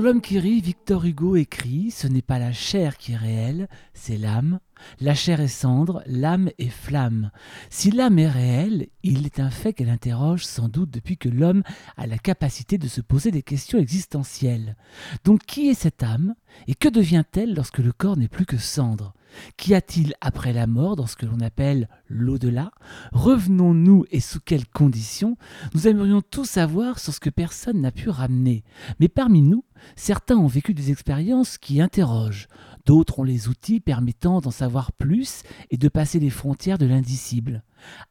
Dans L'homme qui rit, Victor Hugo écrit Ce n'est pas la chair qui est réelle, c'est l'âme. La chair est cendre, l'âme est flamme. Si l'âme est réelle, il est un fait qu'elle interroge sans doute depuis que l'homme a la capacité de se poser des questions existentielles. Donc qui est cette âme et que devient-elle lorsque le corps n'est plus que cendre? Qu'y a-t-il après la mort dans ce que l'on appelle l'au-delà? Revenons-nous et sous quelles conditions? Nous aimerions tout savoir sur ce que personne n'a pu ramener. Mais parmi nous, certains ont vécu des expériences qui interrogent. D'autres ont les outils permettant d'en savoir plus et de passer les frontières de l'indicible.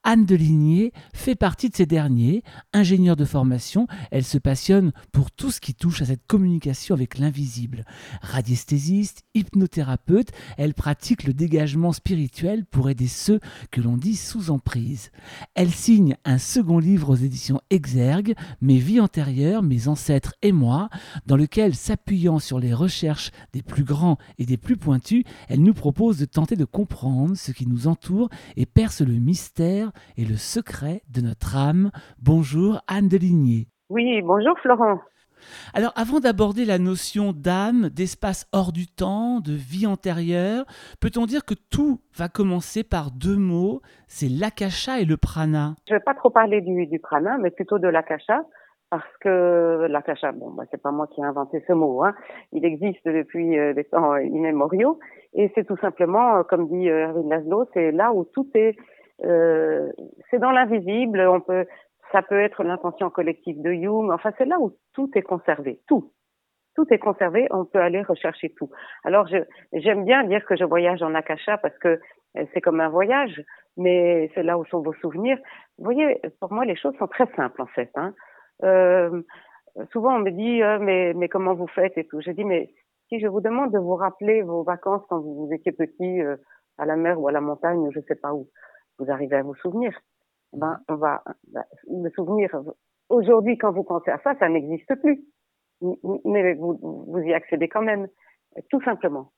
Anne Deligné fait partie de ces derniers. Ingénieure de formation, elle se passionne pour tout ce qui touche à cette communication avec l'invisible. Radiesthésiste, hypnothérapeute, elle pratique le dégagement spirituel pour aider ceux que l'on dit sous emprise. Elle signe un second livre aux éditions Exergue, Mes vies antérieures, mes ancêtres et moi, dans lequel, s'appuyant sur les recherches des plus grands et des plus pointus, elle nous propose de tenter de comprendre ce qui nous entoure et perce le mystère et le secret de notre âme. Bonjour Anne Deligné. Oui, bonjour Florent. Alors avant d'aborder la notion d'âme, d'espace hors du temps, de vie antérieure, peut-on dire que tout va commencer par deux mots, c'est l'akasha et le prana Je ne vais pas trop parler du, prana, mais plutôt de l'akasha, parce que l'akasha, bon, bah, c'est pas moi qui ai inventé ce mot, hein. il existe depuis euh, des temps immémoriaux, et c'est tout simplement, comme dit Erwin Laszlo, c'est là où tout est euh, c'est dans l'invisible. On peut, ça peut être l'intention collective de Jung. Enfin, c'est là où tout est conservé, tout. Tout est conservé, on peut aller rechercher tout. Alors, j'aime bien dire que je voyage en Akasha parce que euh, c'est comme un voyage, mais c'est là où sont vos souvenirs. Vous voyez, pour moi, les choses sont très simples en fait. Hein. Euh, souvent, on me dit, euh, mais, mais comment vous faites? et tout. Je dis, mais si je vous demande de vous rappeler vos vacances quand vous étiez petit à la mer ou à la montagne, je sais pas où, vous arrivez à vous souvenir. Ben, on va, ben, le souvenir, aujourd'hui, quand vous pensez à ça, ça n'existe plus. Mais vous, vous y accédez quand même. Tout simplement.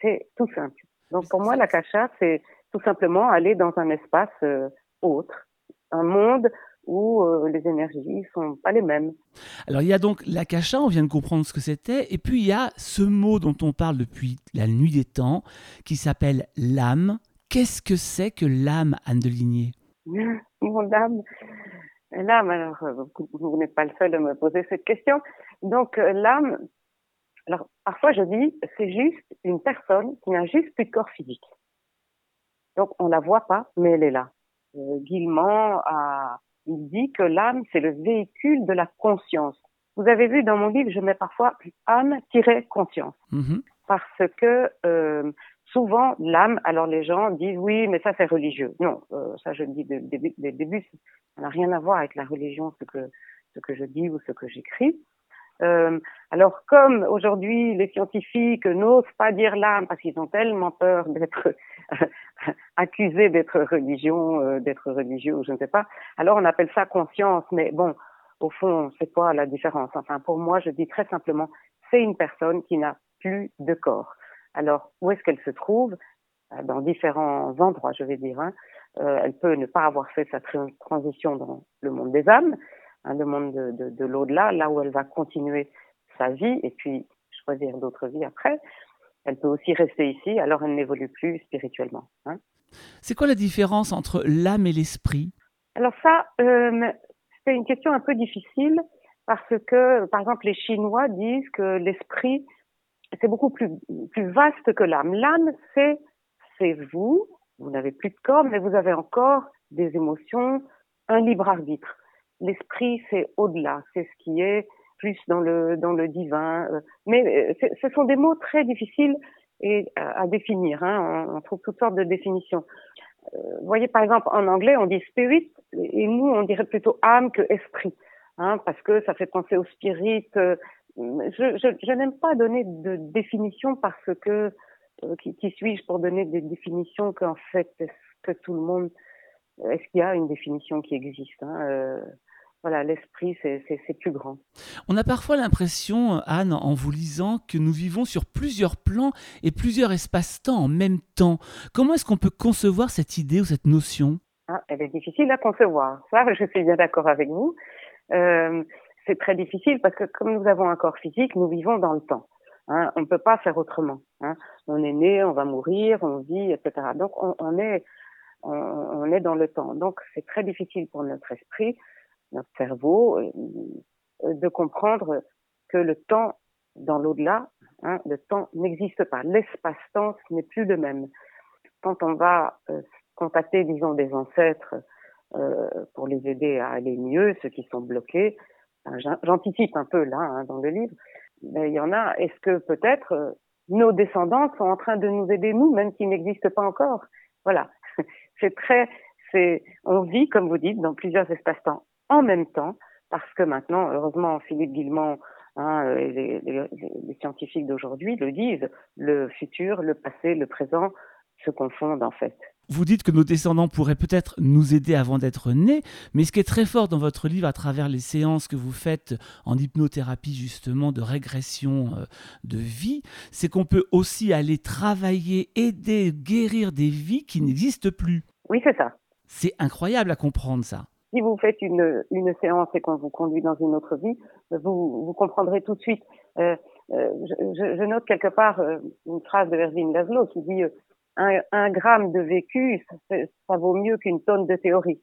C'est tout simple. Donc, pour moi, la cacha, c'est tout simplement aller dans un espace euh, autre, un monde où euh, les énergies sont pas les mêmes. Alors il y a donc l'akasha, on vient de comprendre ce que c'était, et puis il y a ce mot dont on parle depuis la nuit des temps, qui s'appelle l'âme, Qu'est-ce que c'est que l'âme, Anne de Ligné? Mon âme, l'âme, alors euh, vous, n'êtes pas le seul à me poser cette question. Donc euh, l'âme, alors parfois je dis, c'est juste une personne qui n'a juste plus de corps physique. Donc on la voit pas, mais elle est là. Euh, a, il dit que l'âme c'est le véhicule de la conscience. Vous avez vu dans mon livre, je mets parfois âme-conscience. Mm-hmm. Parce que euh, souvent l'âme, alors les gens disent oui, mais ça c'est religieux. Non, euh, ça je le dis dès le début, ça n'a rien à voir avec la religion, ce que ce que je dis ou ce que j'écris. Euh, alors comme aujourd'hui les scientifiques n'osent pas dire l'âme parce qu'ils ont tellement peur d'être accusés d'être religion, euh, d'être religieux ou je ne sais pas, alors on appelle ça conscience. Mais bon, au fond, c'est quoi la différence? Enfin, pour moi, je dis très simplement, c'est une personne qui n'a plus de corps. Alors, où est-ce qu'elle se trouve? Euh, Dans différents endroits, je vais dire. Hein. Euh, elle peut ne pas avoir fait sa transition dans le monde des âmes, hein, le monde de, de, l'au-delà, là où elle va continuer sa vie et puis choisir d'autres vies après. Elle peut aussi rester ici, alors elle n'évolue plus spirituellement. Hein. C'est quoi la différence entre l'âme et l'esprit? Alors ça, euh, c'est une question un peu difficile parce que, par exemple, les Chinois disent que l'esprit c'est beaucoup plus, plus vaste que l'âme. L'âme, c'est, c'est vous, vous n'avez plus de corps, mais vous avez encore des émotions, un libre arbitre. L'esprit, c'est au-delà, c'est ce qui est plus dans le, dans le divin. Euh, mais euh, ce sont des mots très difficiles et, à, définir. Hein. On, trouve toutes sortes de définitions. Euh, vous voyez, par exemple, en anglais, on dit spirit, et nous, on dirait plutôt âme que esprit. Hein, parce que ça fait penser au spirit, je, je, je n'aime pas donner de définition parce que euh, qui, qui suis-je pour donner des définitions qu'en fait est-ce que tout le monde est-ce qu'il y a une définition qui existe hein euh, voilà, l'esprit, c'est plus grand. On a parfois l'impression, Anne, en vous lisant, que nous vivons sur plusieurs plans et plusieurs espaces-temps en même temps. Comment est-ce qu'on peut concevoir cette idée ou cette notion? Ah, Elle est difficile à concevoir. Ça, je suis bien d'accord avec vous. Euh, c'est très difficile parce que comme nous avons un corps physique, nous vivons dans le temps. Hein, on ne peut pas faire autrement. Hein. On est né, on va mourir, on vit, etc. Donc on, est dans le temps. Donc c'est très difficile pour notre esprit, notre cerveau, euh, de comprendre que le temps dans l'au-delà, hein, le temps n'existe pas. L'espace-temps n'est plus le même. Quand on va euh, contacter, disons, des ancêtres euh, pour les aider à aller mieux, ceux qui sont bloqués, j'anticipe un peu là hein, dans le livre, mais il y en a, est-ce que peut-être euh, nos descendants sont en train de nous aider, nous, même s'ils n'existent pas encore? Voilà, c'est très, c'est, on vit, comme vous dites, dans plusieurs espaces-temps en même temps, parce que maintenant, heureusement, Philippe Guillemont hein, et les, les, les scientifiques d'aujourd'hui le disent, le futur, le passé, le présent se confondent en fait. Vous dites que nos descendants pourraient peut-être nous aider avant d'être nés, mais ce qui est très fort dans votre livre, à travers les séances que vous faites en hypnothérapie justement de régression euh, de vie, c'est qu'on peut aussi aller travailler, aider, guérir des vies qui n'existent plus. Oui, c'est ça. C'est incroyable à comprendre ça. Si vous faites une, une séance et qu'on vous conduit dans une autre vie, vous, vous comprendrez tout de suite. Euh, euh, je, je, note quelque part une phrase de Erwin Laszlo qui dit un, un gramme de vécu, ça, ça vaut mieux qu'une tonne de théorie.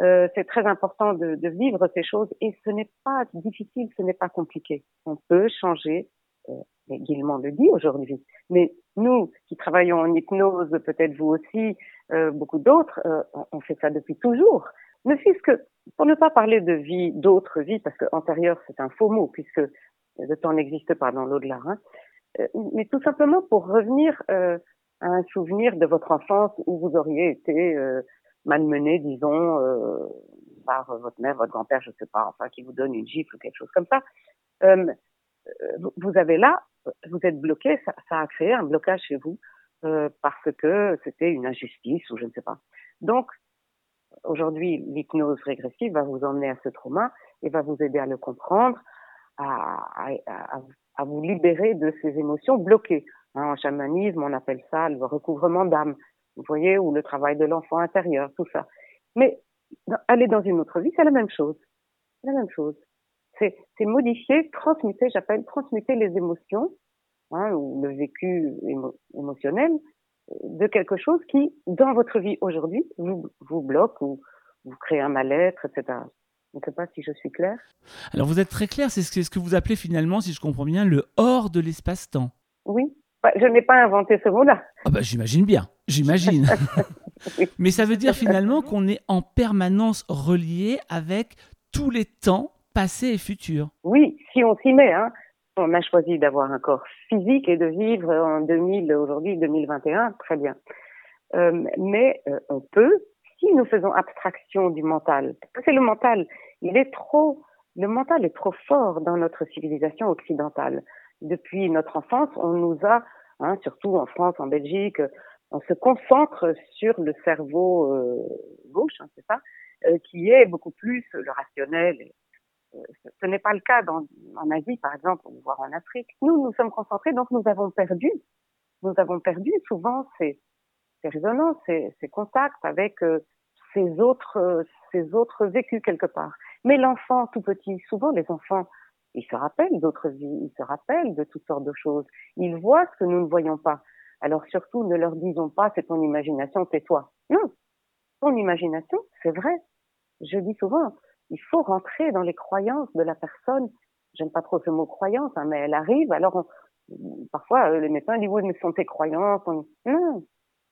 Euh, c'est très important de, de, vivre ces choses et ce n'est pas difficile, ce n'est pas compliqué. On peut changer, euh, Guillemont le dit aujourd'hui, mais nous qui travaillons en hypnose, peut-être vous aussi, euh, beaucoup d'autres, euh, on fait ça depuis toujours. Ne fût-ce que, pour ne pas parler de vie, d'autres vies, parce que antérieure c'est un faux mot, puisque le temps n'existe pas dans l'au-delà, hein, euh, mais tout simplement pour revenir euh, un souvenir de votre enfance où vous auriez été euh, malmené, disons, euh, par votre mère, votre grand-père, je sais pas, enfin, qui vous donne une gifle ou quelque chose comme ça. Euh, vous avez là, vous êtes bloqué, ça, ça, a créé un blocage chez vous euh, parce que c'était une injustice ou je ne sais pas. Donc, aujourd'hui, l'hypnose régressive va vous emmener à ce trauma et va vous aider à le comprendre, à, à, à, vous libérer de ces émotions bloquées. Hein, en chamanisme, on appelle ça le recouvrement d'âme, vous voyez, ou le travail de l'enfant intérieur, tout ça. Mais aller dans une autre vie, c'est la même chose. La même chose. C'est, modifier, transmuter, j'appelle transmuter les émotions, hein, ou le vécu émo émotionnel, de quelque chose qui, dans votre vie aujourd'hui, vous, vous bloque ou vous crée un mal-être, etc. Je ne sais pas si je suis claire. Alors vous êtes très clair, c'est ce que vous appelez finalement, si je comprends bien, le hors de l'espace-temps. Oui, je n'ai pas inventé ce mot-là. Ah bah, j'imagine bien, j'imagine. Mais ça veut dire finalement qu'on est en permanence relié avec tous les temps passés et futurs. Oui, si on s'y met. Hein. On a choisi d'avoir un corps physique et de vivre en 2000, aujourd'hui 2021, très bien. Euh, mais euh, on peut, si nous faisons abstraction du mental, c'est le mental, il est trop, le mental est trop fort dans notre civilisation occidentale depuis notre enfance, on nous a, hein, surtout en France, en Belgique, on se concentre sur le cerveau euh, gauche, hein, c'est ça, euh, qui est beaucoup plus le rationnel. Euh, ce n'est pas le cas dans, en Asie, par exemple, voire en Afrique. Nous, nous sommes concentrés, donc nous avons perdu. Nous avons perdu souvent ces, ces résonances, ces, ces contacts avec euh, ces autres, ces autres vécus quelque part. Mais l'enfant tout petit, souvent les enfants ils se rappellent d'autres vies, ils se rappellent de toutes sortes de choses. Ils voient ce que nous ne voyons pas. Alors surtout, ne leur disons pas c'est ton imagination, c'est toi. Non, ton imagination, c'est vrai. Je dis souvent, il faut rentrer dans les croyances de la personne. J'aime pas trop ce mot croyance, hein, mais elle arrive. Alors parfois les médecins disent oui, mais sont tes croyances. On... Non,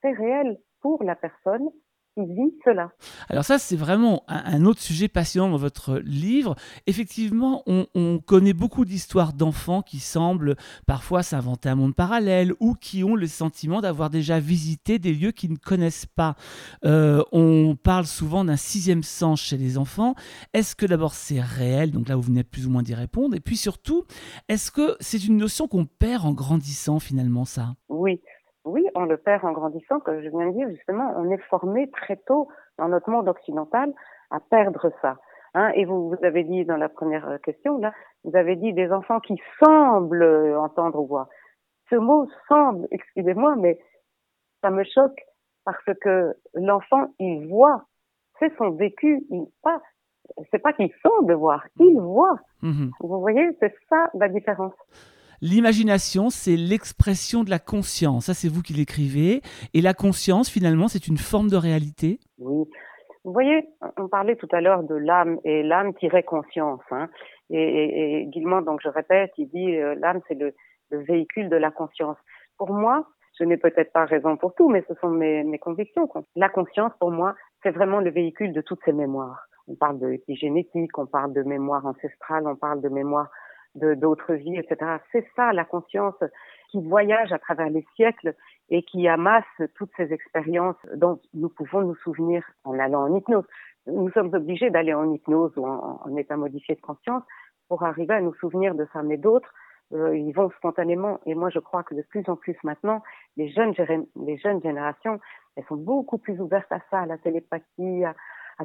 c'est réel pour la personne vit cela. Alors ça, c'est vraiment un, autre sujet passionnant dans votre livre. Effectivement, on, on connaît beaucoup d'histoires d'enfants qui semblent parfois s'inventer un monde parallèle ou qui ont le sentiment d'avoir déjà visité des lieux qu'ils ne connaissent pas. Euh, on parle souvent d'un sixième sens chez les enfants. Est-ce que d'abord c'est réel? Donc là, vous venez plus ou moins d'y répondre. Et puis surtout, est-ce que c'est une notion qu'on perd en grandissant finalement ça? Oui. Oui, on le perd en grandissant, comme je viens de dire, justement, on est formé très tôt dans notre monde occidental à perdre ça. Hein, et vous, vous avez dit dans la première euh, question, là, vous avez dit des enfants qui semblent entendre ou voir. Ce mot semble, excusez-moi, mais ça me choque parce que l'enfant, il voit, c'est son vécu, il pas, c'est pas qu'ils sont de voir, ils voient. Mhm. Vous voyez, c'est ça la différence. L'imagination, c'est l'expression de la conscience. Ça, c'est vous qui l'écrivez. Et la conscience, finalement, c'est une forme de réalité Oui. Vous voyez, on parlait tout à l'heure de l'âme et l'âme tirait conscience. Hein. Et, et, donc je répète, il dit euh, l'âme, c'est le, véhicule de la conscience. Pour moi, je n'ai peut-être pas raison pour tout, mais ce sont mes, convictions. La conscience, pour moi, c'est vraiment le véhicule de toutes ces mémoires. On parle de génétique, on parle de mémoire ancestrale, on parle de mémoire d'autres vies, etc. C'est ça la conscience qui voyage à travers les siècles et qui amasse toutes ces expériences dont nous pouvons nous souvenir en allant en hypnose. Nous sommes obligés d'aller en hypnose ou en, état modifié de conscience pour arriver à nous souvenir de ça, mais d'autres euh, ils vont spontanément. Et moi, je crois que de plus en plus maintenant, les jeunes, les jeunes générations, elles sont beaucoup plus ouvertes à ça, à la télépathie, à,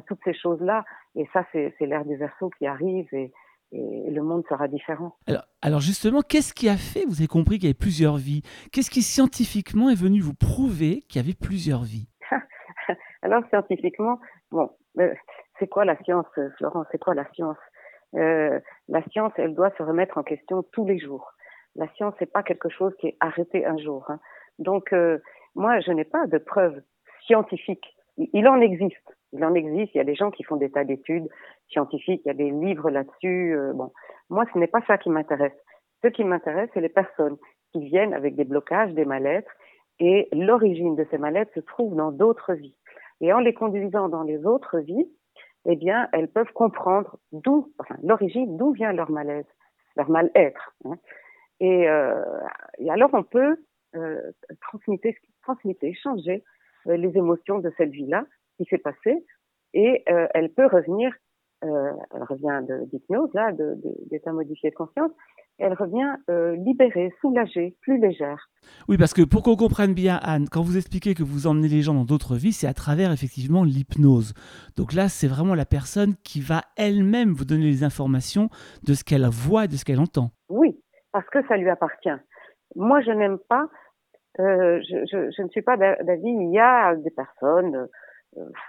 toutes ces choses-là. Et ça, c'est l'ère du verso qui arrive. Et, et le monde sera différent. Alors, justement, qu'est-ce qui a fait, vous avez compris qu'il y avait plusieurs vies Qu'est-ce qui scientifiquement est venu vous prouver qu'il y avait plusieurs vies? Alors scientifiquement, bon, euh, c'est quoi la science, Florent C'est quoi la science? Euh, La science, elle doit se remettre en question tous les jours. La science, c'est pas quelque chose qui est arrêté un jour. Hein. Donc, euh, moi, je n'ai pas de preuves scientifiques. Il en existe. Il en existe, il y a des gens qui font des tas d'études scientifiques, il y a des livres là-dessus. Euh, bon, moi, ce n'est pas ça qui m'intéresse. Ce qui m'intéresse, c'est les personnes qui viennent avec des blocages, des mal-être, et l'origine de ces mal-être se trouve dans d'autres vies. Et en les conduisant dans les autres vies, eh bien, elles peuvent comprendre d'où, enfin, l'origine, d'où vient leur malaise, leur mal-être. Hein. Et, euh, et, alors, on peut euh, transmettre, transmettre, échanger euh, les émotions de cette vie-là qui s'est passé et euh, elle peut revenir, euh, elle revient d'hypnose, là, d'état modifié de conscience, elle revient euh, libérée, soulagée, plus légère. Oui, parce que pour qu'on comprenne bien, Anne, quand vous expliquez que vous emmenez les gens dans d'autres vies, c'est à travers effectivement l'hypnose. Donc là, c'est vraiment la personne qui va elle-même vous donner les informations de ce qu'elle voit et de ce qu'elle entend. Oui, parce que ça lui appartient. Moi, je n'aime pas, euh, je, je, je, ne suis pas d'avis, il y a des personnes,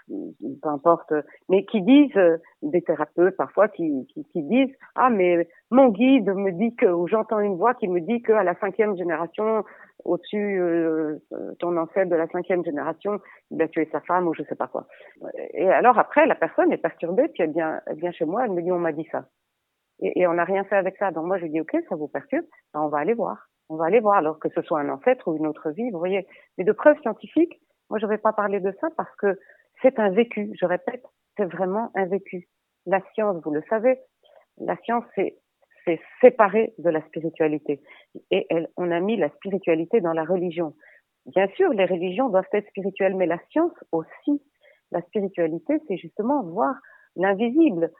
peu importe, mais qui disent, euh, des thérapeutes parfois, qui, qui, qui, disent, ah mais mon guide me dit que, ou j'entends une voix qui me dit qu'à la cinquième génération, au-dessus, euh, ton ancêtre de la cinquième génération, il a tué sa femme ou je sais pas quoi. Et alors après, la personne est perturbée, puis elle vient, elle vient chez moi, elle me dit, on m'a dit ça. Et, et on n'a rien fait avec ça. Donc moi, je dis, ok, ça vous perturbe, ben, on va aller voir. On va aller voir, alors que ce soit un ancêtre ou une autre vie, vous voyez. Mais de preuves scientifiques, moi, je ne vais pas parler de ça parce que c'est un vécu. Je répète, c'est vraiment un vécu. La science, vous le savez, la science, c'est c'est séparé de la spiritualité. Et elle, on a mis la spiritualité dans la religion. Bien sûr, les religions doivent être spirituelles, mais la science aussi. La spiritualité, c'est justement voir l'invisible.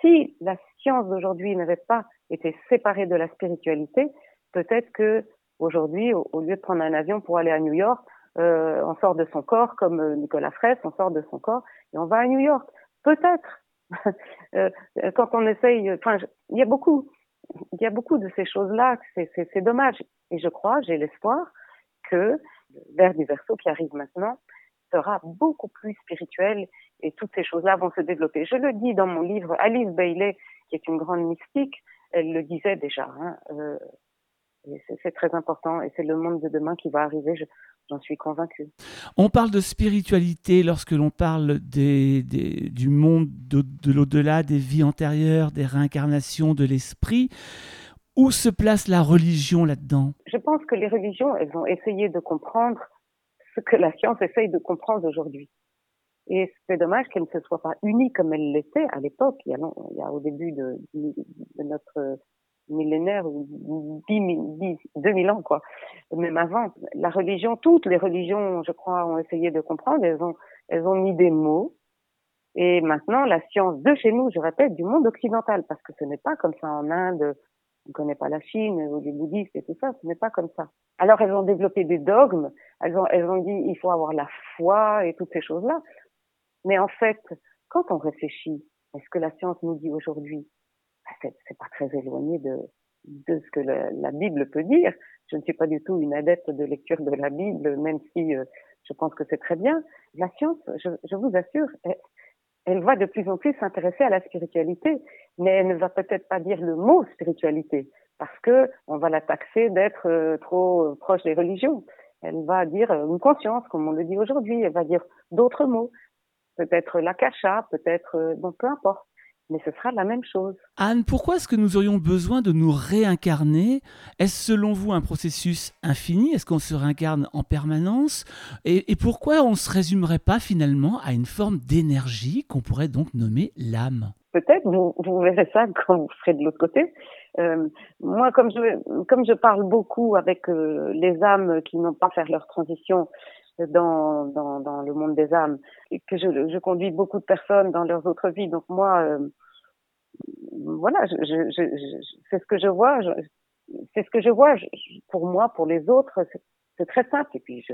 Si la science d'aujourd'hui n'avait pas été séparée de la spiritualité, peut-être que aujourd'hui, au, lieu de prendre un avion pour aller à New York, euh, on sort de son corps, comme euh, Nicolas Fraisse, on sort de son corps et on va à New York. Peut-être. euh, quand on essaye, enfin, il y a beaucoup, il y a beaucoup de ces choses-là. C'est dommage. Et je crois, j'ai l'espoir que l'ère du verso qui arrive maintenant sera beaucoup plus spirituel et toutes ces choses-là vont se développer. Je le dis dans mon livre, Alice Bailey, qui est une grande mystique, elle le disait déjà. Hein, euh, c'est très important et c'est le monde de demain qui va arriver, j'en suis convaincue. On parle de spiritualité lorsque l'on parle des, du monde de, de l'au-delà, des vies antérieures, des réincarnations, de l'esprit. Où se place la religion là-dedans? Je pense que les religions, elles ont essayé de comprendre ce que la science essaye de comprendre aujourd'hui. Et c'est dommage qu'elle ne se soit pas unie comme elle l'était à l'époque, il, il, y a au début de, de notre millénaire ou 10 2000 ans, quoi. Même avant. La religion, toutes les religions, je crois, ont essayé de comprendre. Elles ont, elles ont mis des mots. Et maintenant, la science de chez nous, je répète, du monde occidental, parce que ce n'est pas comme ça en Inde, on ne connaît pas la Chine ou les bouddhistes et tout ça, ce n'est pas comme ça. Alors elles ont développé des dogmes, elles ont, elles ont dit il faut avoir la foi et toutes ces choses-là. Mais en fait, quand on réfléchit, est-ce que la science nous dit aujourd'hui c'est pas très éloigné de, de ce que la, Bible peut dire. Je ne suis pas du tout une adepte de lecture de la Bible, même si euh, je pense que c'est très bien. La science, je, vous assure, elle va de plus en plus s'intéresser à la spiritualité, mais elle ne va peut-être pas dire le mot spiritualité parce que on va la taxer d'être euh, trop proche des religions. Elle va dire une conscience, comme on le dit aujourd'hui. Elle va dire d'autres mots, peut-être l'akasha, peut-être bon, peu importe mais ce sera la même chose. Anne, pourquoi est-ce que nous aurions besoin de nous réincarner? Est-ce selon vous un processus infini? Est-ce qu'on se réincarne en permanence? Et, pourquoi on ne se résumerait pas finalement à une forme d'énergie qu'on pourrait donc nommer l'âme? Peut-être, vous, verrez ça quand vous serez de l'autre côté. Euh, moi, comme je, comme je parle beaucoup avec euh, les âmes qui n'ont pas fait leur transition dans, dans, dans, le monde des âmes et que je, je, conduis beaucoup de personnes dans leurs autres vies. Donc moi, euh, voilà, je, je, c'est ce que je vois. C'est ce que je vois. pour moi, pour les autres, c'est très simple. Et puis,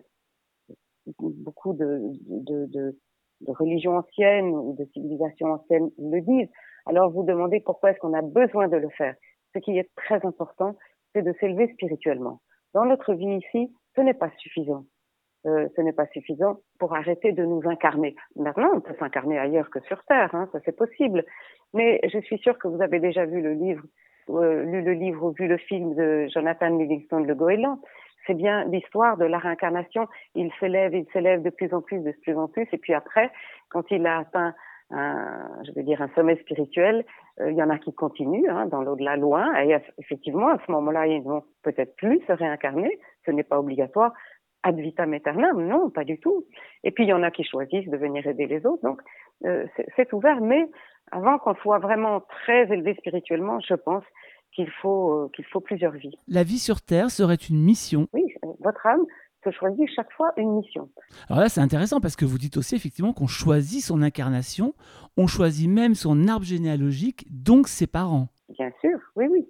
beaucoup de, de, de, de religions anciennes ou de civilisations anciennes le disent. Alors vous demandez pourquoi est-ce qu'on a besoin de le faire. Ce qui est très important, c'est de s'élever spirituellement. Dans notre vie ici, ce n'est pas suffisant. Euh, ce n'est pas suffisant pour arrêter de nous incarner. Maintenant, on peut s'incarner ailleurs que sur Terre, hein, ça c'est possible. Mais je suis sûre que vous avez déjà vu le livre, euh, lu le livre ou vu le film de Jonathan Livingston Le Goéland. C'est bien l'histoire de la réincarnation. Il s'élève, il s'élève de plus en plus, de plus en plus, et puis après, quand il a atteint un, je veux dire, un sommet spirituel, euh, il y en a qui continuent hein, dans l'au-delà loin, et effectivement, à ce moment-là, ils vont peut-être plus se réincarner, ce n'est pas obligatoire, ad vitam aeternam, non, pas du tout. Et puis il y en a qui choisissent de venir aider les autres, donc euh, c'est ouvert. Mais avant qu'on soit vraiment très élevé spirituellement, je pense qu'il faut euh, qu'il faut plusieurs vies. La vie sur Terre serait une mission. Oui, votre âme se choisit chaque fois une mission. Alors là, c'est intéressant parce que vous dites aussi effectivement qu'on choisit son incarnation, on choisit même son arbre généalogique, donc ses parents. Bien sûr, oui, oui.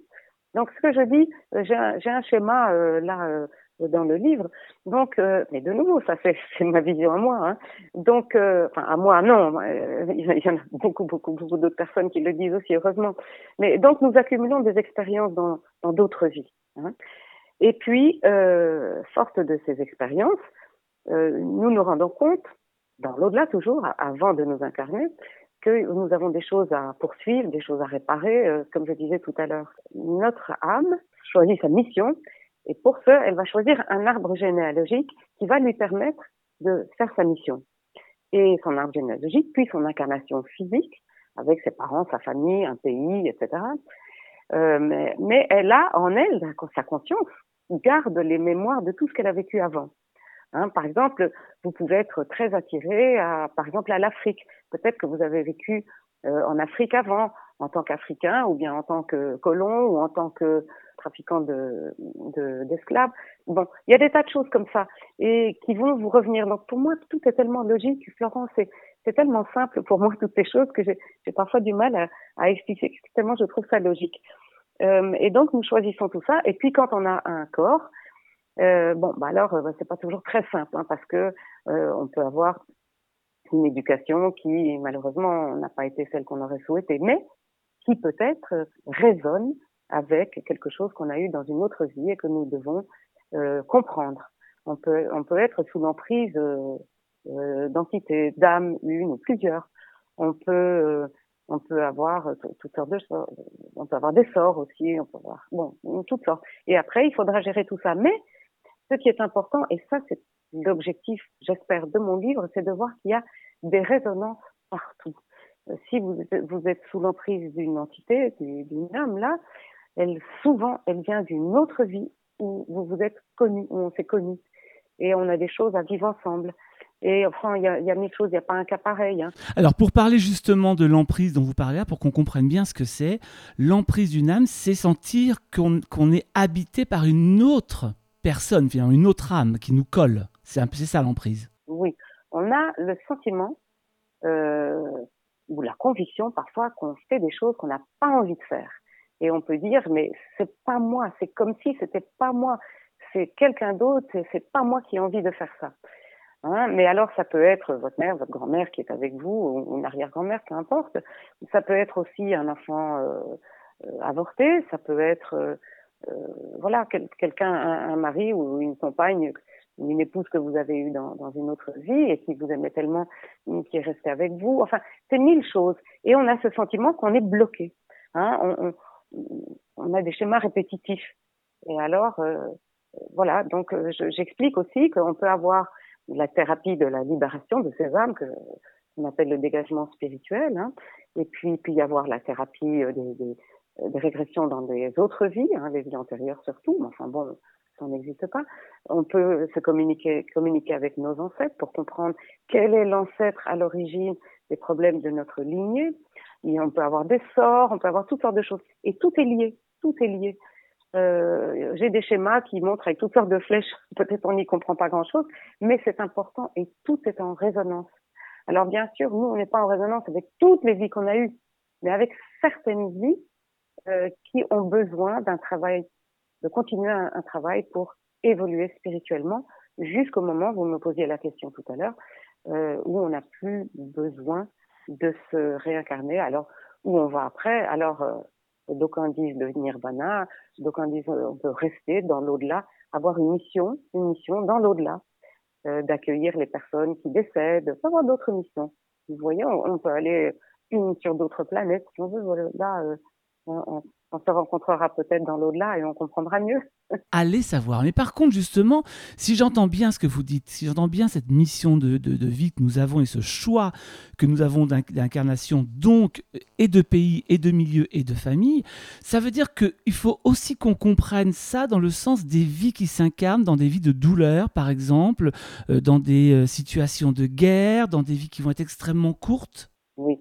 Donc ce que je dis, euh, j'ai un, un, schéma là dans le livre. Donc, euh, mais de nouveau, ça c'est ma vision à moi. Hein. Donc, euh, enfin à moi non, euh, il y en a beaucoup, beaucoup, beaucoup d'autres personnes qui le disent aussi, heureusement. Mais donc nous accumulons des expériences dans d'autres vies. Hein. Et puis, euh, forte de ces expériences, nous nous rendons compte, dans l'au-delà toujours, avant de nous incarner, que nous avons des choses à poursuivre, des choses à réparer, comme je disais tout à l'heure. Notre âme choisit sa mission et pour ce, elle va choisir un arbre généalogique qui va lui permettre de faire sa mission. Et son arbre généalogique, puis son incarnation physique, avec ses parents, sa famille, un pays, etc. Euh, mais, elle a en elle, sa conscience, garde les mémoires de tout ce qu'elle a vécu avant. Hein, par exemple, vous pouvez être très attiré à, par exemple, à l'Afrique. Peut-être que vous avez vécu en Afrique avant, en tant qu'Africain, ou bien en tant que colon, ou en tant que trafiquants de, d'esclaves. bon, il y a des tas de choses comme ça et qui vont vous revenir. Donc pour moi, tout est tellement logique, Florence, c'est, tellement simple pour moi toutes ces choses que j'ai, j'ai parfois du mal à, à expliquer. Tellement je trouve ça logique. Euh, et donc nous choisissons tout ça. Et puis quand on a un corps, euh, bon, bah alors euh, c'est pas toujours très simple hein, parce que euh, on peut avoir une éducation qui malheureusement n'a pas été celle qu'on aurait souhaité, mais qui peut-être résonne avec quelque chose qu'on a eu dans une autre vie et que nous devons euh, comprendre. On peut, on peut être sous l'emprise euh, euh d'entités, d'âmes, une ou plusieurs. On peut, euh, on peut avoir toutes sortes de sorts. On peut avoir des sorts aussi. On peut avoir, bon, toutes sortes. Et après, il faudra gérer tout ça. Mais ce qui est important, et ça, c'est l'objectif, j'espère, de mon livre, c'est de voir qu'il y a des résonances partout. Si vous, êtes sous l'emprise d'une entité, d'une âme, là, elle souvent, elle vient d'une autre vie où vous vous êtes connus, où on s'est connus. Et on a des choses à vivre ensemble. Et enfin, il y a, mille choses, il n'y a pas un cas pareil. Hein. Alors, pour parler justement de l'emprise dont vous parlez là, pour qu'on comprenne bien ce que c'est, l'emprise d'une âme, c'est sentir qu'on est habité par une autre personne, une autre âme qui nous colle. C'est ça l'emprise. Oui, on a le sentiment euh, ou la conviction parfois qu'on fait des choses qu'on n'a pas envie de faire et on peut dire mais c'est pas moi, c'est comme si c'était pas moi, c'est quelqu'un d'autre, c'est pas moi qui ai envie de faire ça. Hein mais alors ça peut être votre mère, votre grand-mère qui est avec vous, ou une arrière-grand-mère, peu importe. Ça peut être aussi un enfant euh, euh avorté, ça peut être voilà quelqu'un, un, un, mari ou une compagne une épouse que vous avez eue dans, dans, une autre vie et qui vous aimait tellement, qui est restée avec vous. Enfin, c'est mille choses. Et on a ce sentiment qu'on est bloqué. Hein, on, on, on, a des schémas répétitifs. Et alors, euh, voilà, donc euh, j'explique aussi qu'on peut avoir la thérapie de la libération de ces âmes que qu'on appelle le dégagement spirituel, hein, et puis puis y avoir la thérapie euh, des, des, des régressions dans des autres vies, hein, les vies antérieures surtout, mais enfin bon, ça n'existe pas. On peut se communiquer, communiquer avec nos ancêtres pour comprendre quel est l'ancêtre à l'origine des problèmes de notre lignée. Et on peut avoir des sorts, on peut avoir toutes sortes de choses. Et tout est lié, tout est lié. Euh, j'ai des schémas qui montrent avec toutes sortes de flèches. Peut-être on n'y comprend pas grand-chose, mais c'est important et tout est en résonance. Alors bien sûr, nous, on n'est pas en résonance avec toutes les vies qu'on a eues, mais avec certaines vies euh, qui ont besoin d'un travail, de continuer un, un, travail pour évoluer spirituellement jusqu'au moment, vous me posiez la question tout à l'heure, euh, où on n'a plus besoin de se réincarner. Alors, où on va après? Alors, euh, D'aucuns disent le nirvana, d'aucuns disent euh, on peut rester dans l'au-delà, avoir une mission, une mission dans l'au-delà, euh, d'accueillir les personnes qui décèdent, avoir d'autres missions. Vous voyez, on, peut aller une sur d'autres planètes, si on veut. Là, euh, on, on se rencontrera peut-être dans l'au-delà et on comprendra mieux. Allez savoir. Mais par contre, justement, si j'entends bien ce que vous dites, si j'entends bien cette mission de, de, de, vie que nous avons et ce choix que nous avons d'incarnation, donc, et de pays, et de milieu, et de famille, ça veut dire qu'il faut aussi qu'on comprenne ça dans le sens des vies qui s'incarnent, dans des vies de douleur, par exemple, euh, dans des euh, situations de guerre, dans des vies qui vont être extrêmement courtes. Oui.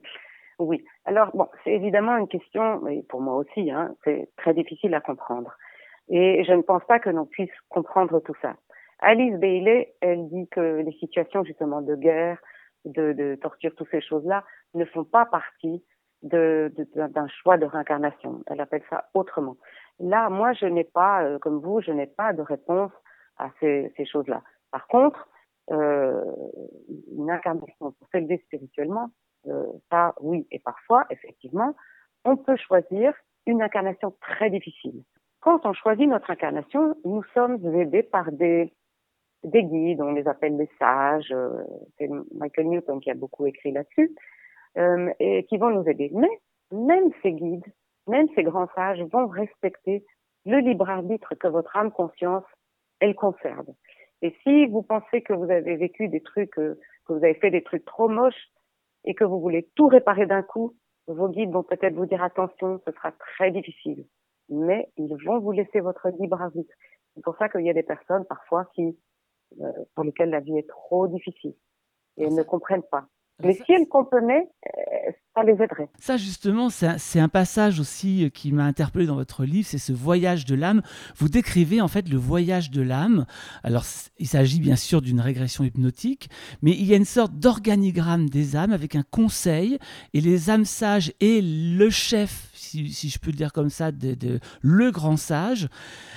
Oui. Alors, bon, c'est évidemment une question, et pour moi aussi, hein, c'est très difficile à comprendre. Et je ne pense pas que l'on puisse comprendre tout ça. Alice Bailey, elle dit que les situations justement de guerre, de, torture, toutes ces choses-là, ne font pas partie d'un choix de réincarnation. Elle appelle ça autrement. Là, moi, je n'ai pas, euh, comme vous, je n'ai pas de réponse à ces, choses-là. Par contre, euh, une incarnation pour s'élever spirituellement, ça, oui, et parfois, effectivement, on peut choisir une incarnation très difficile. Quand on choisit notre incarnation, nous sommes aidés par des, des guides, on les appelle des sages, euh, c'est Michael Newton qui a beaucoup écrit là-dessus, euh, et qui vont nous aider. Mais même ces guides, même ces grands sages vont respecter le libre arbitre que votre âme conscience, elle conserve. Et si vous pensez que vous avez vécu des trucs, euh, que vous avez fait des trucs trop moches, et que vous voulez tout réparer d'un coup, vos guides vont peut-être vous dire attention, ce sera très difficile. Mais ils vont vous laisser votre libre arbitre. C'est pour ça qu'il y a des personnes parfois qui, euh, pour lesquelles la vie est trop difficile et elles ne comprennent pas. Mais si elles comprenaient, euh, ça les aiderait. Ça, justement, c'est un, passage aussi euh, qui m'a interpellé dans votre livre, c'est ce voyage de l'âme. Vous décrivez en fait le voyage de l'âme. Alors, il s'agit bien sûr d'une régression hypnotique, mais il y a une sorte d'organigramme des âmes avec un conseil, et les âmes sages et le chef, si, si je peux le dire comme ça, de, de, le grand sage.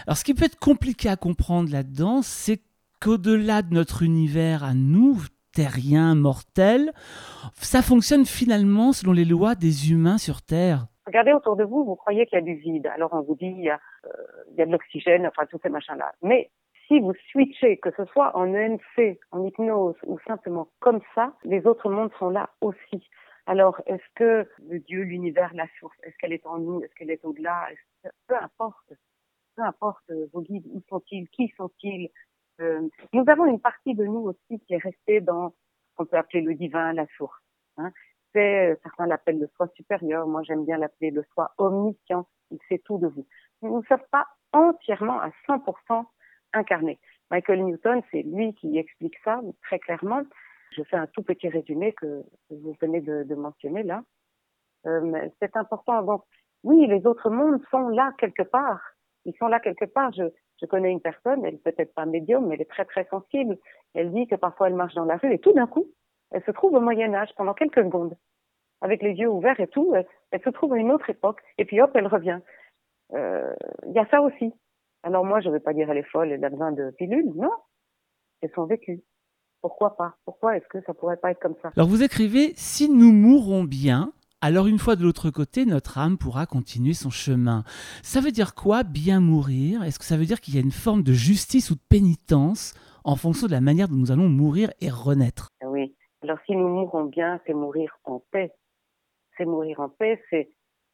Alors, ce qui peut être compliqué à comprendre là-dedans, c'est qu'au-delà de notre univers à nous, terrien, mortel, ça fonctionne finalement selon les lois des humains sur Terre. Regardez autour de vous, vous croyez qu'il y a du vide. Alors on vous dit, il y a, euh, il y a de l'oxygène, enfin tous ces machins-là. Mais si vous switchez, que ce soit en EMC, en hypnose ou simplement comme ça, les autres mondes sont là aussi. Alors, est-ce que le Dieu, l'univers, la source, est-ce qu'elle est en nous, est-ce qu'elle est au-delà? Peu importe, peu importe vos guides, où sont-ils, qui sont-ils, nous avons une partie de nous aussi qui est restée dans ce qu'on peut appeler le divin, la source. Hein. C'est, euh, certains l'appellent le soi supérieur, moi j'aime bien l'appeler le soi omniscient, il sait tout de vous. Nous ne sommes pas entièrement à 100% incarnés. Michael Newton, c'est lui qui explique ça très clairement. Je fais un tout petit résumé que, vous venez de, mentionner là. Euh, c'est important. Oui, les autres mondes sont là quelque part. Ils sont là quelque part. Je connais une personne, elle peut-être pas médium, mais elle est très très sensible. Elle dit que parfois elle marche dans la rue et tout d'un coup, elle se trouve au Moyen Âge pendant quelques secondes, avec les yeux ouverts et tout. Elle, se trouve à une autre époque et puis hop, elle revient. Il euh, y a ça aussi. Alors moi, je ne vais pas dire elle est folle, elle a besoin de pilules, non. C'est son vécu. Pourquoi pas? Pourquoi est-ce que ça pourrait pas être comme ça? Alors vous écrivez si nous mourrons bien, Alors une fois de l'autre côté, notre âme pourra continuer son chemin. Ça veut dire quoi bien mourir? Est-ce que ça veut dire qu'il y a une forme de justice ou de pénitence en fonction de la manière dont nous allons mourir et renaître? Oui. Alors si nous mourons bien, c'est mourir en paix. C'est mourir en paix, c'est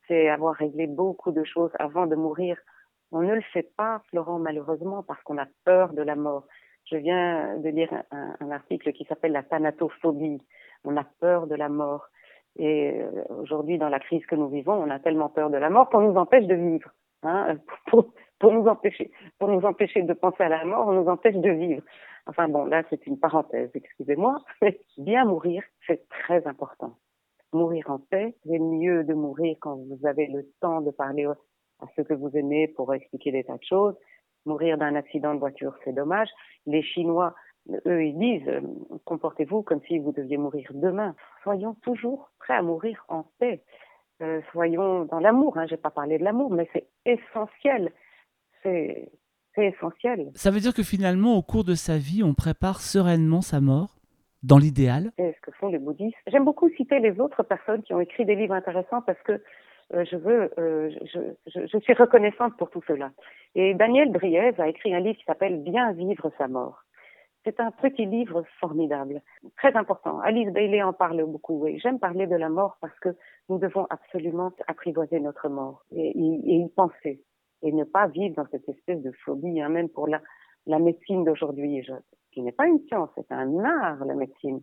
c'est avoir réglé beaucoup de choses avant de mourir. On ne le fait pas, Florent, malheureusement, parce qu'on a peur de la mort. Je viens de lire un, un article qui s'appelle la thanatophobie. On a peur de la mort. Et euh, aujourd'hui, dans la crise que nous vivons, on a tellement peur de la mort qu'on nous empêche de vivre. Hein, pour, pour, nous empêcher, pour nous empêcher de penser à la mort, on nous empêche de vivre. Enfin bon, là, c'est une parenthèse, excusez-moi. Bien mourir, c'est très important. Mourir en paix, c'est mieux de mourir quand vous avez le temps de parler à ceux que vous aimez pour expliquer des tas de choses. Mourir d'un accident de voiture, c'est dommage. Les Chinois, eux, ils disent, euh, comportez-vous comme si vous deviez mourir demain. Soyons toujours prêts à mourir en paix. Euh, soyons dans l'amour. Hein. J'ai pas parlé de l'amour, mais c'est essentiel. C'est essentiel. Ça veut dire que finalement, au cours de sa vie, on prépare sereinement sa mort dans l'idéal? C'est ce que font les bouddhistes. J'aime beaucoup citer les autres personnes qui ont écrit des livres intéressants parce que euh, je veux, euh, je, je, je, suis reconnaissante pour tout cela. Et Daniel Driez a écrit un livre qui s'appelle Bien vivre sa mort. C'est un petit livre formidable, très important. Alice Bailey en parle beaucoup j'aime parler de la mort parce que nous devons absolument apprivoiser notre mort et, y penser et ne pas vivre dans cette espèce de phobie, hein, même pour la, médecine d'aujourd'hui, qui n'est pas une science, c'est un art, la médecine.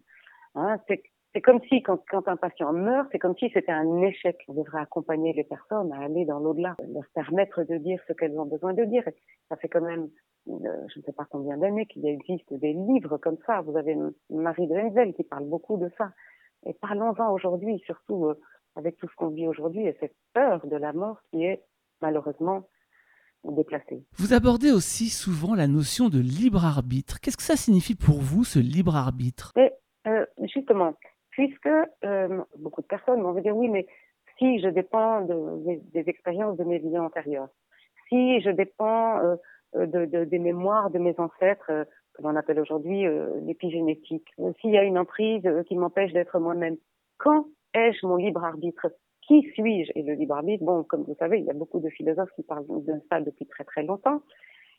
Hein, c'est comme si quand, quand, un patient meurt, c'est comme si c'était un échec. On devrait accompagner les personnes à aller dans l'au-delà, leur permettre de dire ce qu'elles ont besoin de dire. Ça fait quand même, je ne sais pas combien d'années qu'il existe des livres comme ça. Vous avez Marie de Henzel qui parle beaucoup de ça. Et parlons-en aujourd'hui, surtout euh, avec tout ce qu'on vit aujourd'hui et cette peur de la mort qui est malheureusement déplacée. Vous abordez aussi souvent la notion de libre arbitre. Qu'est-ce que ça signifie pour vous, ce libre arbitre? Et, euh, Justement, puisque euh, beaucoup de personnes vont dire oui, mais si je dépends de, des, expériences de mes vies antérieures, si je dépends euh, de, de, des mémoires de mes ancêtres, euh, que l'on appelle aujourd'hui euh, l'épigénétique, euh, s'il y a une emprise qui m'empêche d'être moi-même, quand ai-je mon libre arbitre? Qui suis-je? Et le libre arbitre, bon, comme vous savez, il y a beaucoup de philosophes qui parlent de ça depuis très très longtemps.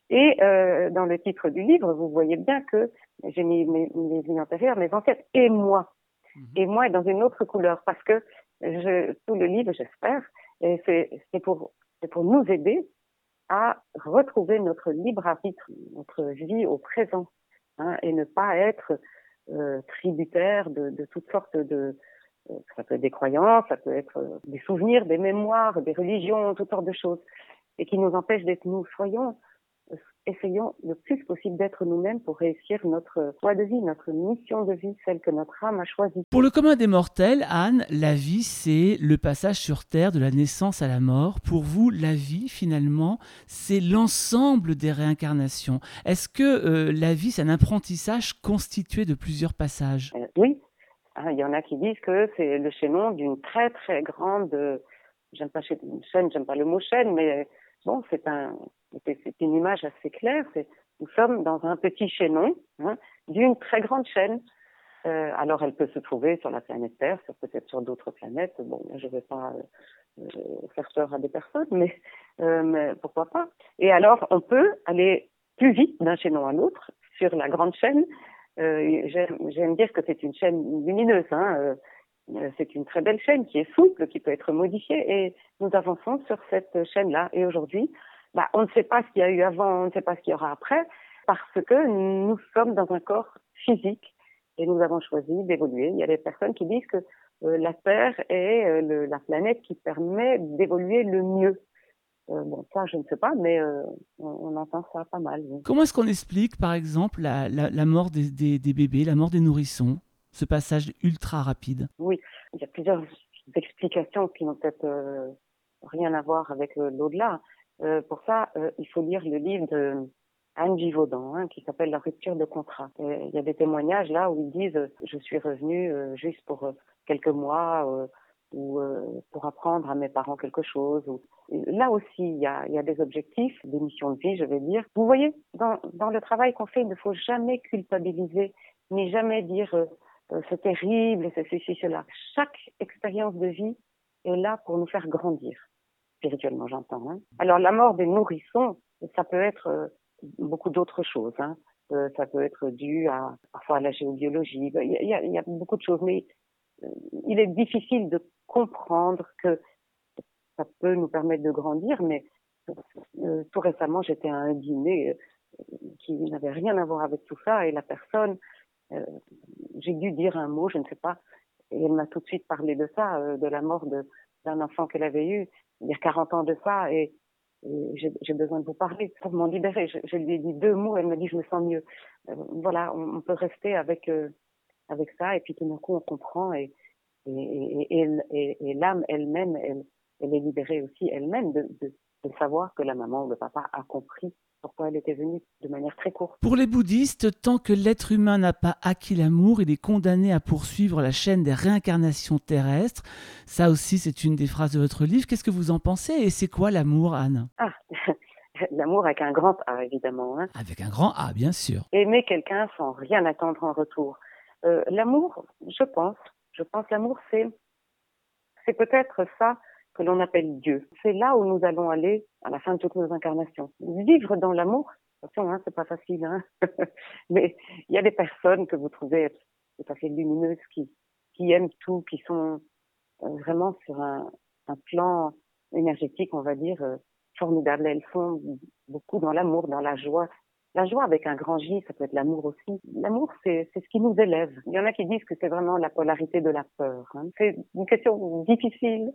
Et euh, dans le titre du livre, vous voyez bien que j'ai mis mes, mes vies antérieures, mes ancêtres et moi. Et moi dans une autre couleur parce que je, tout le livre, j'espère, c'est pour, pour nous aider à retrouver notre libre arbitre, notre vie au présent, hein, et ne pas être euh, tributaire de, de, toutes sortes de, euh, ça peut être des croyances, ça peut être euh, des souvenirs, des mémoires, des religions, toutes sortes de choses, et qui nous empêchent d'être nous. Soyons essayons le plus possible d'être nous-mêmes pour réussir notre choix de vie, notre mission de vie, celle que notre âme a choisie. Pour le commun des mortels, Anne, la vie, c'est le passage sur Terre de la naissance à la mort. Pour vous, la vie, finalement, c'est l'ensemble des réincarnations. Est-ce que euh, la vie, c'est un apprentissage constitué de plusieurs passages? Euh, Oui. Ah, il y en a qui disent que c'est le chaînon d'une très très grande... J'aime pas chaîne, j'aime pas le mot chaîne, mais bon, c'est un, c'est une image assez claire. Nous sommes dans un petit chaînon hein, d'une très grande chaîne. Euh, alors, elle peut se trouver sur la planète Terre, peut-être sur d'autres planètes. Bon, je ne vais pas euh, faire peur à des personnes, mais, euh, mais pourquoi pas Et alors, on peut aller plus vite d'un chaînon à l'autre sur la grande chaîne. Euh, j'aime dire que c'est une chaîne lumineuse. Hein, euh, c'est une très belle chaîne qui est souple, qui peut être modifiée, et nous avançons sur cette chaîne-là. Et aujourd'hui, bah, on ne sait pas ce qu'il y a eu avant, on ne sait pas ce qu'il y aura après, parce que nous sommes dans un corps physique et nous avons choisi d'évoluer. Il y a des personnes qui disent que euh, la Terre est euh, le, la planète qui permet d'évoluer le mieux. Euh, bon, ça, je ne sais pas, mais on, on, entend ça pas mal. Oui. Comment est-ce qu'on explique, par exemple, la, la, la mort des, des, des, bébés, la mort des nourrissons, ce passage ultra rapide? Oui, il y a plusieurs explications qui n'ont peut-être rien à voir avec l'au-delà. Euh, pour ça, euh, il faut lire le livre de Anne Givaudan, hein, qui s'appelle La rupture de contrat. Et il y a des témoignages là où ils disent euh, je suis revenu euh, juste pour euh, quelques mois ou pour apprendre à mes parents quelque chose. Là aussi, il y a, il y a des objectifs, des missions de vie, je vais dire. Vous voyez, dans, dans le travail qu'on fait, il ne faut jamais culpabiliser, ni jamais dire c'est terrible, c'est ceci, cela. Chaque expérience de vie est là pour nous faire grandir, spirituellement j'entends. Hein. Alors la mort des nourrissons, ça peut être euh, beaucoup d'autres choses. Hein. Euh, ça peut être dû à parfois à la géobiologie. Il y a, il y a beaucoup de choses, mais euh, il est difficile de comprendre que ça peut nous permettre de grandir, mais euh, tout récemment, j'étais à un dîner qui n'avait rien à voir avec tout ça et la personne, j'ai dû dire un mot, je ne sais pas, et elle m'a tout de suite parlé de ça, de la mort d'un enfant qu'elle avait eu il y a 40 ans de ça et j'ai besoin de vous parler pour m'en libérer. Je, je, lui ai dit deux mots, elle m'a dit je me sens mieux. Euh, voilà, on, on, peut rester avec euh, avec ça et puis tout d'un coup on comprend et et, et, et, et l'âme elle-même, elle, elle est libérée aussi elle-même de, de, de savoir que la maman ou le papa a compris pourquoi elle était venue de manière très courte. Pour les bouddhistes, tant que l'être humain n'a pas acquis l'amour, il est condamné à poursuivre la chaîne des réincarnations terrestres. Ça aussi, c'est une des phrases de votre livre. Qu'est-ce que vous en pensez et c'est quoi l'amour, Anne? Ah, l'amour avec un grand A, évidemment. Hein. Avec un grand A, bien sûr. Aimer quelqu'un sans rien attendre en retour. Euh, l'amour, je pense, je pense l'amour, c'est, c'est peut-être ça que l'on appelle Dieu. C'est là où nous allons aller à la fin de toutes nos incarnations. Vivre dans l'amour, attention, hein, c'est pas facile, hein mais il y a des personnes que vous trouvez tout à fait lumineuses, qui, qui aiment tout, qui sont euh, vraiment sur un, un, plan énergétique, on va dire, euh, formidable. Elles sont beaucoup dans l'amour, dans la joie. La joie avec un grand J, ça peut être l'amour aussi. L'amour, c'est ce qui nous élève. Il y en a qui disent que c'est vraiment la polarité de la peur. Hein. C'est une question difficile,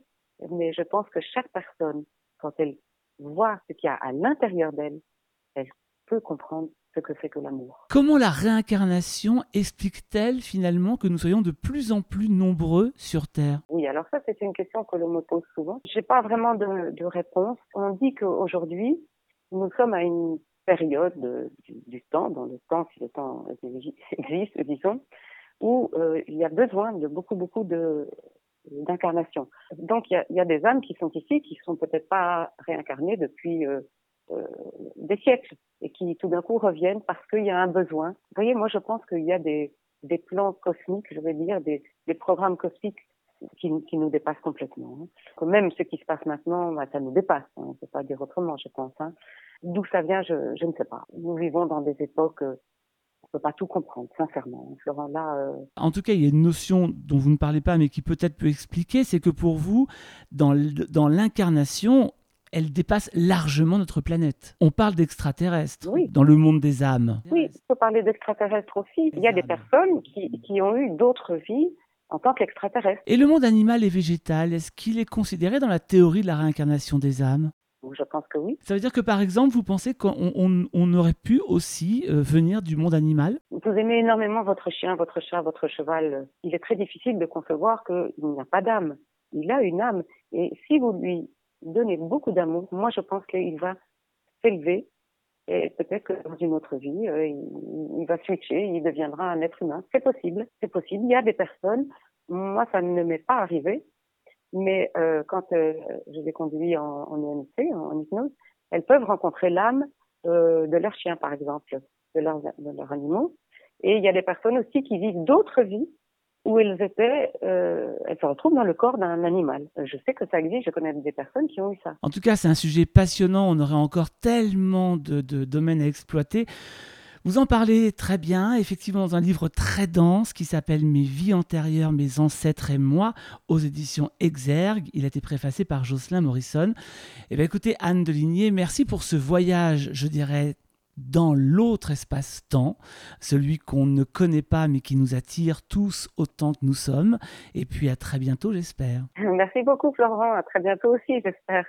mais je pense que chaque personne, quand elle voit ce qu'il y a à l'intérieur d'elle, elle peut comprendre ce que c'est que l'amour. Comment la réincarnation explique-t-elle finalement que nous soyons de plus en plus nombreux sur Terre? Oui, alors ça c'est une question que l'on me pose souvent. J'ai pas vraiment de, de, réponse. On dit qu'aujourd'hui nous sommes à une période de, du, du, temps, dans le temps, si le temps existe, disons, où euh, il y a besoin de beaucoup beaucoup de d'incarnation. Donc il y a, des âmes qui sont ici, qui sont peut-être pas réincarnées depuis euh, euh, des siècles et qui tout d'un coup reviennent parce qu'il y a un besoin. Vous voyez, moi je pense qu'il y a des, plans cosmiques, je vais dire, des, programmes cosmiques qui, nous dépassent complètement. Hein. Même ce qui se passe maintenant, bah, ça nous dépasse. Hein. On ne peut pas dire autrement, je pense. Hein. D'où ça vient, je, je ne sais pas. Nous vivons dans des époques euh, peut pas tout comprendre, sincèrement. Florent, là. Euh... En tout cas, il y a une notion dont vous ne parlez pas, mais qui peut-être peut expliquer, c'est que pour vous, dans l'incarnation, elle dépasse largement notre planète. On parle d'extraterrestres oui. dans le monde des âmes. Oui, on peut parler d'extraterrestres aussi. Il y a des personnes qui, qui ont eu d'autres vies en tant qu'extraterrestres. Et le monde animal et végétal, est-ce qu'il est considéré dans la théorie de la réincarnation des âmes? Je pense que oui. Ça veut dire que par exemple, vous pensez qu'on on, on aurait pu aussi euh, venir du monde animal? Vous aimez énormément votre chien, votre chat, votre cheval. Il est très difficile de concevoir qu'il n'a pas d'âme. Il a une âme. Et si vous lui donnez beaucoup d'amour, moi je pense qu'il va s'élever et peut-être que dans une autre vie, euh, il, il, va switcher, il deviendra un être humain. C'est possible, c'est possible. Il y a des personnes, moi ça ne m'est pas arrivé, mais euh, quand euh, je les conduis en, en EMC, en, hypnose, elles peuvent rencontrer l'âme euh, de leur chien, par exemple, de leurs de leurs animaux. Et il y a des personnes aussi qui vivent d'autres vies où elles étaient, euh, elles se retrouvent dans le corps d'un animal. Je sais que ça existe, je connais des personnes qui ont eu ça. En tout cas, c'est un sujet passionnant. On aurait encore tellement de, de domaines à exploiter. Vous en parlez très bien, effectivement, dans un livre très dense qui s'appelle Mes vies antérieures, mes ancêtres et moi, aux éditions Exergue. Il a été préfacé par Jocelyn Morrison. Eh bien, écoutez, Anne Deligné, merci pour ce voyage, je dirais, dans l'autre espace-temps, celui qu'on ne connaît pas mais qui nous attire tous autant que nous sommes. Et puis à très bientôt, j'espère. Merci beaucoup, Florent. À très bientôt aussi, j'espère.